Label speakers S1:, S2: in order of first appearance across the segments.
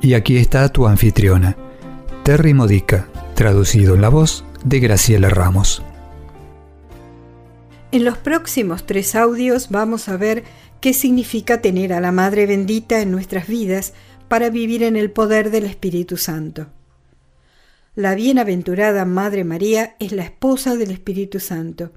S1: Y aquí está tu anfitriona, Terry Modica, traducido en la voz de Graciela Ramos.
S2: En los próximos tres audios vamos a ver qué significa tener a la Madre bendita en nuestras vidas para vivir en el poder del Espíritu Santo. La bienaventurada Madre María es la esposa del Espíritu Santo.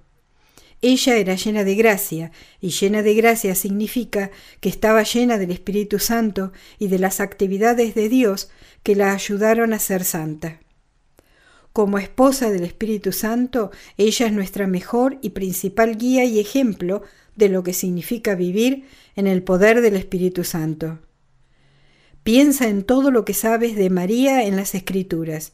S2: Ella era llena de gracia, y llena de gracia significa que estaba llena del Espíritu Santo y de las actividades de Dios que la ayudaron a ser santa. Como esposa del Espíritu Santo, ella es nuestra mejor y principal guía y ejemplo de lo que significa vivir en el poder del Espíritu Santo. Piensa en todo lo que sabes de María en las Escrituras,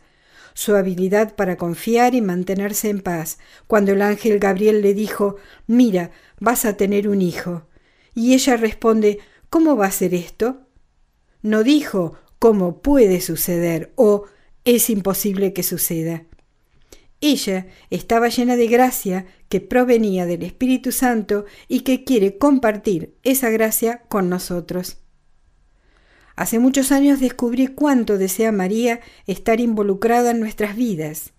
S2: su habilidad para confiar y mantenerse en paz, cuando el ángel Gabriel le dijo, Mira, vas a tener un hijo. Y ella responde, ¿Cómo va a ser esto? No dijo, ¿cómo puede suceder? o es imposible que suceda. Ella estaba llena de gracia que provenía del Espíritu Santo y que quiere compartir esa gracia con nosotros. Hace muchos años descubrí cuánto desea María estar involucrada en nuestras vidas.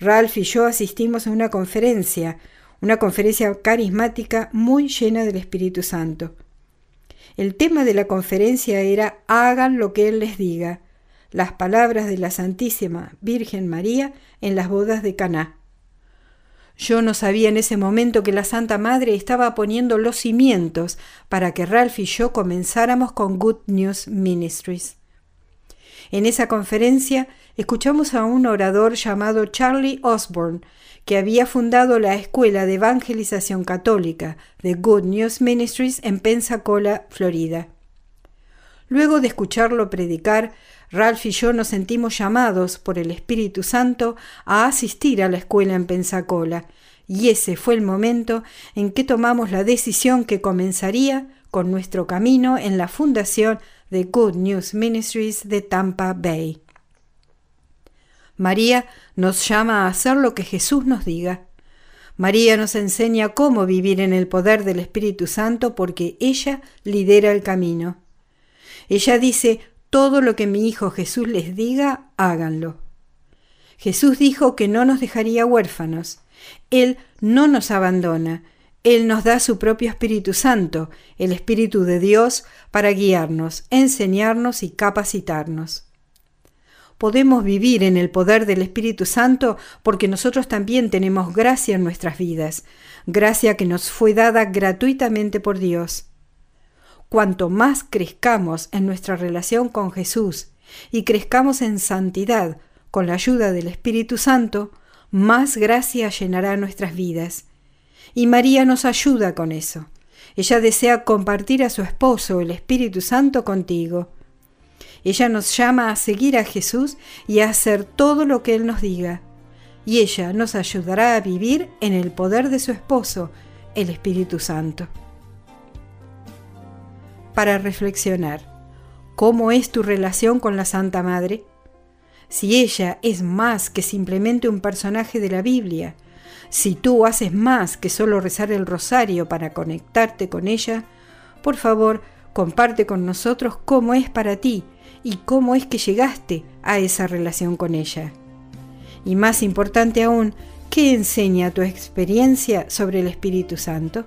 S2: Ralph y yo asistimos a una conferencia, una conferencia carismática muy llena del Espíritu Santo. El tema de la conferencia era Hagan lo que Él les diga, las palabras de la Santísima Virgen María en las bodas de Caná. Yo no sabía en ese momento que la Santa Madre estaba poniendo los cimientos para que Ralph y yo comenzáramos con Good News Ministries. En esa conferencia escuchamos a un orador llamado Charlie Osborne, que había fundado la Escuela de Evangelización Católica de Good News Ministries en Pensacola, Florida. Luego de escucharlo predicar, Ralph y yo nos sentimos llamados por el Espíritu Santo a asistir a la escuela en Pensacola, y ese fue el momento en que tomamos la decisión que comenzaría con nuestro camino en la fundación de Good News Ministries de Tampa Bay. María nos llama a hacer lo que Jesús nos diga. María nos enseña cómo vivir en el poder del Espíritu Santo porque ella lidera el camino. Ella dice, todo lo que mi Hijo Jesús les diga, háganlo. Jesús dijo que no nos dejaría huérfanos. Él no nos abandona. Él nos da su propio Espíritu Santo, el Espíritu de Dios, para guiarnos, enseñarnos y capacitarnos. Podemos vivir en el poder del Espíritu Santo porque nosotros también tenemos gracia en nuestras vidas, gracia que nos fue dada gratuitamente por Dios. Cuanto más crezcamos en nuestra relación con Jesús y crezcamos en santidad con la ayuda del Espíritu Santo, más gracia llenará nuestras vidas. Y María nos ayuda con eso. Ella desea compartir a su esposo, el Espíritu Santo, contigo. Ella nos llama a seguir a Jesús y a hacer todo lo que Él nos diga. Y ella nos ayudará a vivir en el poder de su esposo, el Espíritu Santo para reflexionar. ¿Cómo es tu relación con la Santa Madre? Si ella es más que simplemente un personaje de la Biblia, si tú haces más que solo rezar el rosario para conectarte con ella, por favor, comparte con nosotros cómo es para ti y cómo es que llegaste a esa relación con ella. Y más importante aún, ¿qué enseña tu experiencia sobre el Espíritu Santo?